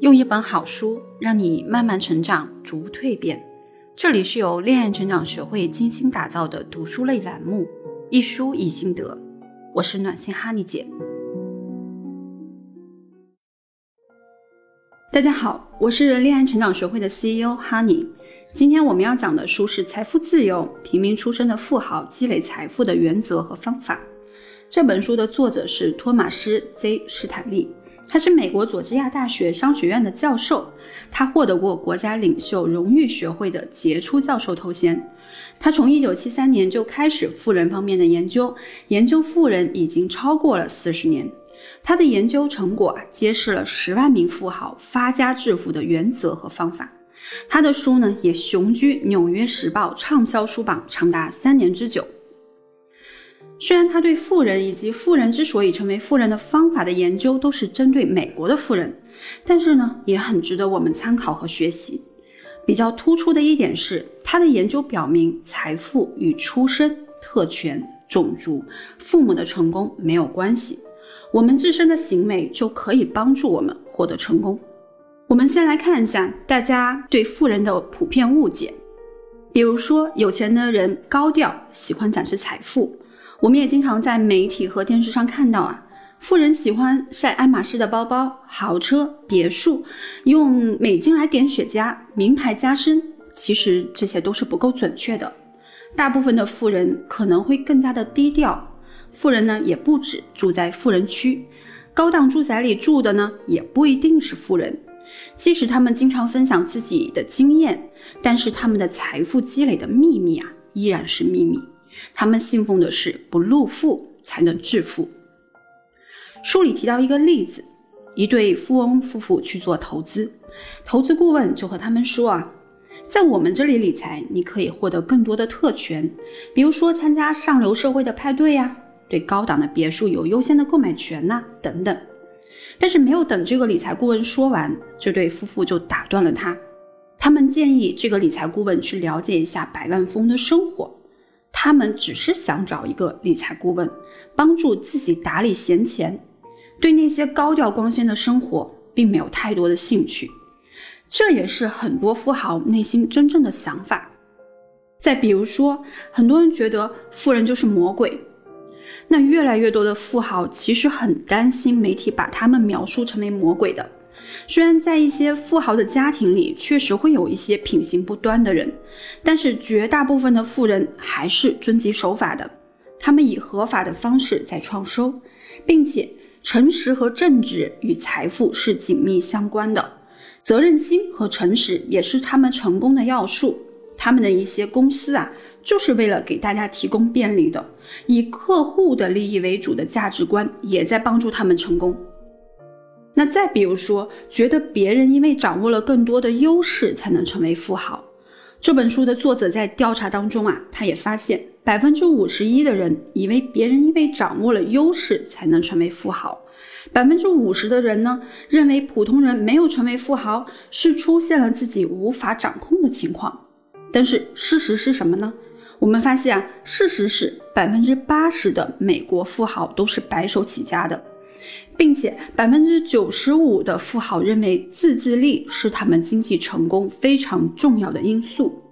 用一本好书让你慢慢成长，逐步蜕变。这里是由恋爱成长学会精心打造的读书类栏目，一书一心得。我是暖心哈尼姐。大家好，我是恋爱成长学会的 CEO 哈尼。今天我们要讲的书是《财富自由：平民出身的富豪积累财富的原则和方法》。这本书的作者是托马斯 ·Z· 史坦利。他是美国佐治亚大学商学院的教授，他获得过国家领袖荣誉学会的杰出教授头衔。他从1973年就开始富人方面的研究，研究富人已经超过了四十年。他的研究成果啊，揭示了十万名富豪发家致富的原则和方法。他的书呢，也雄居《纽约时报》畅销书榜长达三年之久。虽然他对富人以及富人之所以成为富人的方法的研究都是针对美国的富人，但是呢，也很值得我们参考和学习。比较突出的一点是，他的研究表明，财富与出身、特权、种族、父母的成功没有关系，我们自身的行为就可以帮助我们获得成功。我们先来看一下大家对富人的普遍误解，比如说，有钱的人高调，喜欢展示财富。我们也经常在媒体和电视上看到啊，富人喜欢晒爱马仕的包包、豪车、别墅，用美金来点雪茄、名牌加身。其实这些都是不够准确的。大部分的富人可能会更加的低调。富人呢，也不止住在富人区，高档住宅里住的呢，也不一定是富人。即使他们经常分享自己的经验，但是他们的财富积累的秘密啊，依然是秘密。他们信奉的是不入富才能致富。书里提到一个例子，一对富翁夫妇去做投资，投资顾问就和他们说啊，在我们这里理财，你可以获得更多的特权，比如说参加上流社会的派对呀，对高档的别墅有优先的购买权呐，等等。但是没有等这个理财顾问说完，这对夫妇就打断了他。他们建议这个理财顾问去了解一下百万富翁的生活。他们只是想找一个理财顾问，帮助自己打理闲钱，对那些高调光鲜的生活并没有太多的兴趣。这也是很多富豪内心真正的想法。再比如说，很多人觉得富人就是魔鬼，那越来越多的富豪其实很担心媒体把他们描述成为魔鬼的。虽然在一些富豪的家庭里，确实会有一些品行不端的人，但是绝大部分的富人还是遵纪守法的。他们以合法的方式在创收，并且诚实和正直与财富是紧密相关的。责任心和诚实也是他们成功的要素。他们的一些公司啊，就是为了给大家提供便利的，以客户的利益为主的价值观，也在帮助他们成功。那再比如说，觉得别人因为掌握了更多的优势才能成为富豪。这本书的作者在调查当中啊，他也发现百分之五十一的人以为别人因为掌握了优势才能成为富豪，百分之五十的人呢认为普通人没有成为富豪是出现了自己无法掌控的情况。但是事实是什么呢？我们发现啊，事实是百分之八十的美国富豪都是白手起家的。并且百分之九十五的富豪认为自制力是他们经济成功非常重要的因素，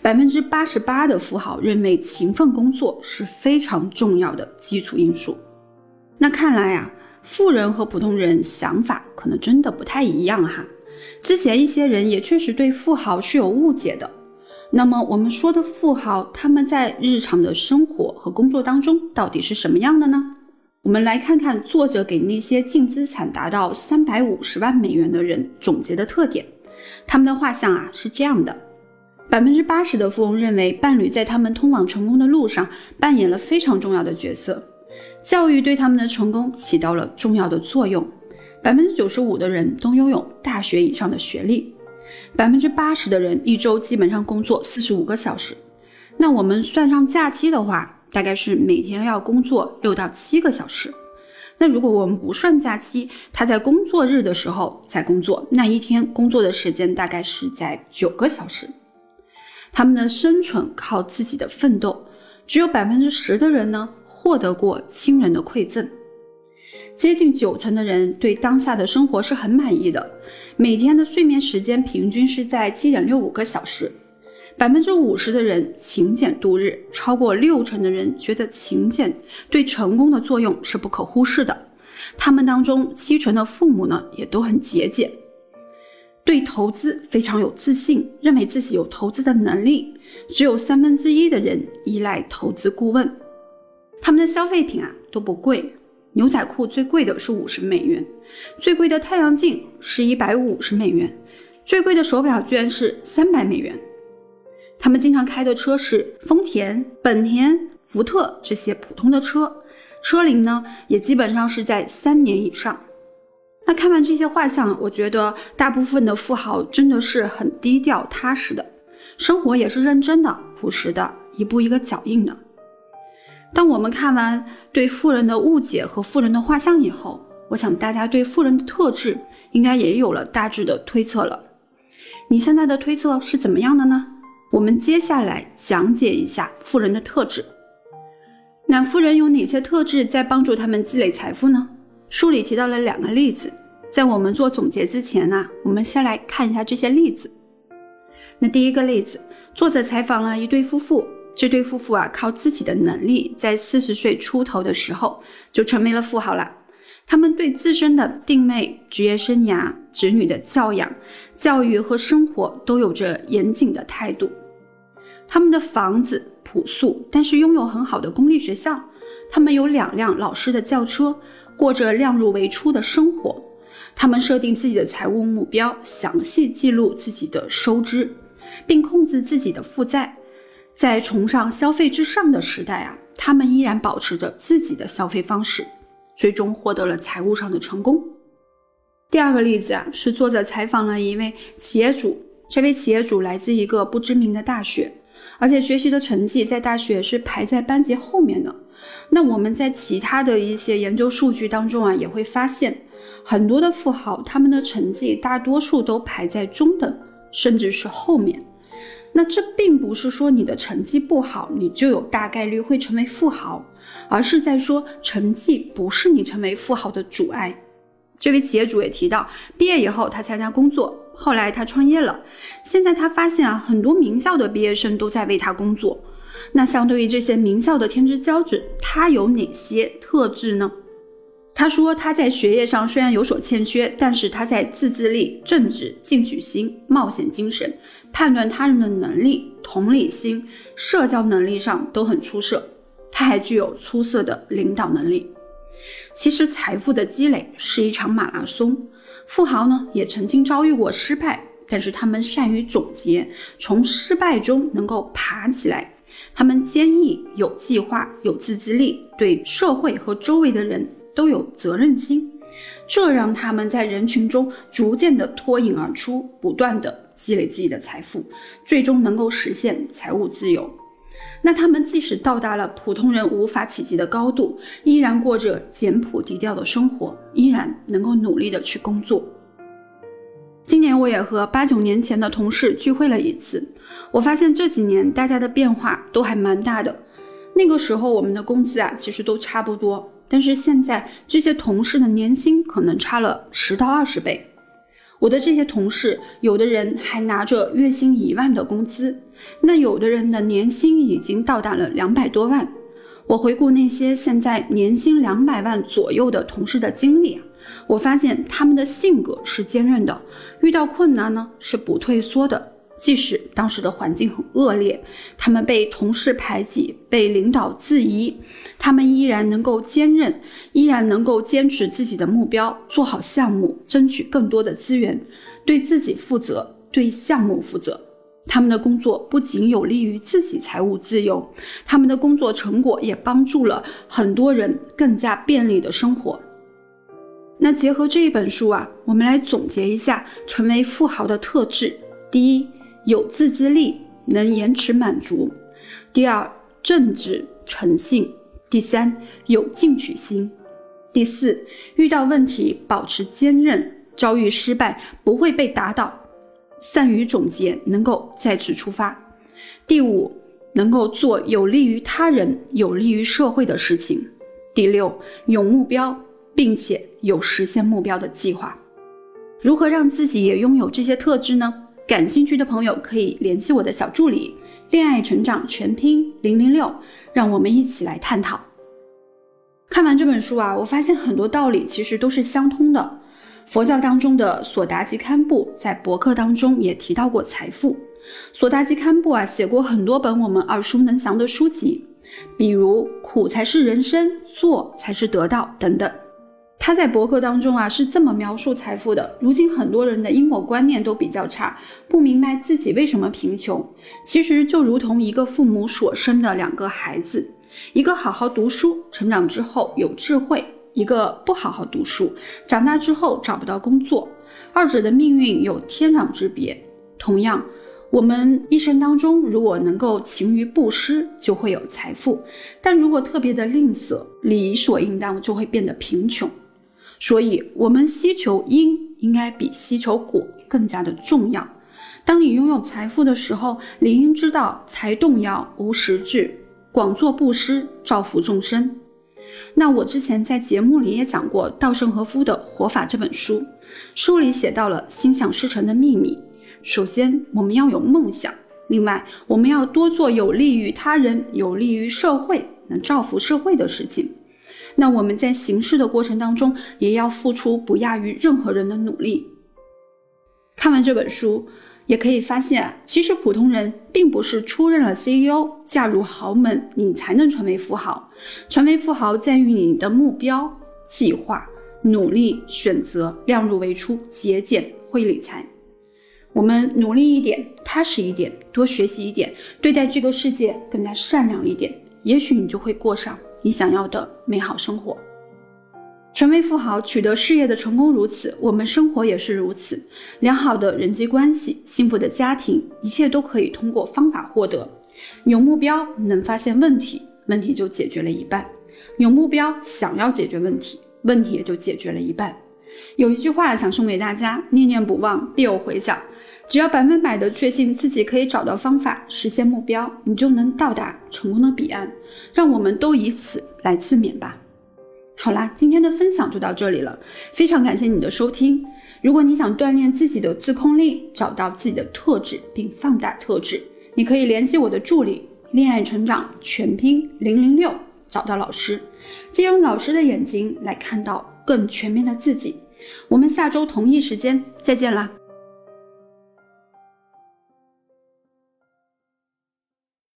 百分之八十八的富豪认为勤奋工作是非常重要的基础因素。那看来啊，富人和普通人想法可能真的不太一样哈。之前一些人也确实对富豪是有误解的。那么我们说的富豪，他们在日常的生活和工作当中到底是什么样的呢？我们来看看作者给那些净资产达到三百五十万美元的人总结的特点。他们的画像啊是这样的：百分之八十的富翁认为伴侣在他们通往成功的路上扮演了非常重要的角色，教育对他们的成功起到了重要的作用。百分之九十五的人都拥有大学以上的学历，百分之八十的人一周基本上工作四十五个小时。那我们算上假期的话。大概是每天要工作六到七个小时。那如果我们不算假期，他在工作日的时候在工作，那一天工作的时间大概是在九个小时。他们的生存靠自己的奋斗，只有百分之十的人呢获得过亲人的馈赠。接近九成的人对当下的生活是很满意的，每天的睡眠时间平均是在七点六五个小时。百分之五十的人勤俭度日，超过六成的人觉得勤俭对成功的作用是不可忽视的。他们当中七成的父母呢也都很节俭，对投资非常有自信，认为自己有投资的能力。只有三分之一的人依赖投资顾问。他们的消费品啊都不贵。牛仔裤最贵的是五十美元，最贵的太阳镜是一百五十美元，最贵的手表居然是三百美元。他们经常开的车是丰田、本田、福特这些普通的车，车龄呢也基本上是在三年以上。那看完这些画像，我觉得大部分的富豪真的是很低调踏实的，生活也是认真的、朴实的，一步一个脚印的。当我们看完对富人的误解和富人的画像以后，我想大家对富人的特质应该也有了大致的推测了。你现在的推测是怎么样的呢？我们接下来讲解一下富人的特质。那富人有哪些特质在帮助他们积累财富呢？书里提到了两个例子，在我们做总结之前呢，我们先来看一下这些例子。那第一个例子，作者采访了一对夫妇。这对夫妇啊，靠自己的能力，在四十岁出头的时候就成为了富豪了。他们对自身的定位、职业生涯、子女的教养、教育和生活都有着严谨的态度。他们的房子朴素，但是拥有很好的公立学校。他们有两辆老式的轿车，过着量入为出的生活。他们设定自己的财务目标，详细记录自己的收支，并控制自己的负债。在崇尚消费至上的时代啊，他们依然保持着自己的消费方式，最终获得了财务上的成功。第二个例子啊，是作者采访了一位企业主，这位企业主来自一个不知名的大学，而且学习的成绩在大学是排在班级后面的。那我们在其他的一些研究数据当中啊，也会发现很多的富豪，他们的成绩大多数都排在中等，甚至是后面。那这并不是说你的成绩不好，你就有大概率会成为富豪，而是在说成绩不是你成为富豪的阻碍。这位企业主也提到，毕业以后他参加工作，后来他创业了，现在他发现啊，很多名校的毕业生都在为他工作。那相对于这些名校的天之骄子，他有哪些特质呢？他说他在学业上虽然有所欠缺，但是他在自制力、正直、进取心、冒险精神、判断他人的能力、同理心、社交能力上都很出色。他还具有出色的领导能力。其实财富的积累是一场马拉松，富豪呢也曾经遭遇过失败，但是他们善于总结，从失败中能够爬起来。他们坚毅、有计划、有自制力，对社会和周围的人。都有责任心，这让他们在人群中逐渐的脱颖而出，不断的积累自己的财富，最终能够实现财务自由。那他们即使到达了普通人无法企及的高度，依然过着简朴低调的生活，依然能够努力的去工作。今年我也和八九年前的同事聚会了一次，我发现这几年大家的变化都还蛮大的。那个时候我们的工资啊，其实都差不多。但是现在这些同事的年薪可能差了十到二十倍，我的这些同事有的人还拿着月薪一万的工资，那有的人的年薪已经到达了两百多万。我回顾那些现在年薪两百万左右的同事的经历啊，我发现他们的性格是坚韧的，遇到困难呢是不退缩的。即使当时的环境很恶劣，他们被同事排挤，被领导质疑，他们依然能够坚韧，依然能够坚持自己的目标，做好项目，争取更多的资源，对自己负责，对项目负责。他们的工作不仅有利于自己财务自由，他们的工作成果也帮助了很多人更加便利的生活。那结合这一本书啊，我们来总结一下成为富豪的特质：第一。有自制力，能延迟满足；第二，正直诚信；第三，有进取心；第四，遇到问题保持坚韧，遭遇失败不会被打倒，善于总结，能够再次出发；第五，能够做有利于他人、有利于社会的事情；第六，有目标，并且有实现目标的计划。如何让自己也拥有这些特质呢？感兴趣的朋友可以联系我的小助理“恋爱成长全拼零零六”，让我们一起来探讨。看完这本书啊，我发现很多道理其实都是相通的。佛教当中的索达吉堪布在博客当中也提到过财富。索达吉堪布啊，写过很多本我们耳熟能详的书籍，比如《苦才是人生》《做才是得到》等等。他在博客当中啊是这么描述财富的：如今很多人的因果观念都比较差，不明白自己为什么贫穷。其实就如同一个父母所生的两个孩子，一个好好读书，成长之后有智慧；一个不好好读书，长大之后找不到工作。二者的命运有天壤之别。同样，我们一生当中如果能够勤于布施，就会有财富；但如果特别的吝啬，理所应当就会变得贫穷。所以，我们希求因应该比希求果更加的重要。当你拥有财富的时候，理应知道财动摇无实质，广做布施，造福众生。那我之前在节目里也讲过稻盛和夫的《活法》这本书，书里写到了心想事成的秘密。首先，我们要有梦想；另外，我们要多做有利于他人、有利于社会、能造福社会的事情。那我们在行事的过程当中，也要付出不亚于任何人的努力。看完这本书，也可以发现，其实普通人并不是出任了 CEO、嫁入豪门，你才能成为富豪。成为富豪在于你的目标、计划、努力、选择、量入为出、节俭、会理财。我们努力一点，踏实一点，多学习一点，对待这个世界更加善良一点，也许你就会过上。你想要的美好生活，成为富豪，取得事业的成功如此，我们生活也是如此。良好的人际关系，幸福的家庭，一切都可以通过方法获得。有目标，能发现问题，问题就解决了一半；有目标，想要解决问题，问题也就解决了一半。有一句话想送给大家：念念不忘，必有回响。只要百分百的确信自己可以找到方法实现目标，你就能到达成功的彼岸。让我们都以此来自勉吧。好啦，今天的分享就到这里了，非常感谢你的收听。如果你想锻炼自己的自控力，找到自己的特质并放大特质，你可以联系我的助理“恋爱成长全拼零零六”，找到老师，借用老师的眼睛来看到更全面的自己。我们下周同一时间再见啦！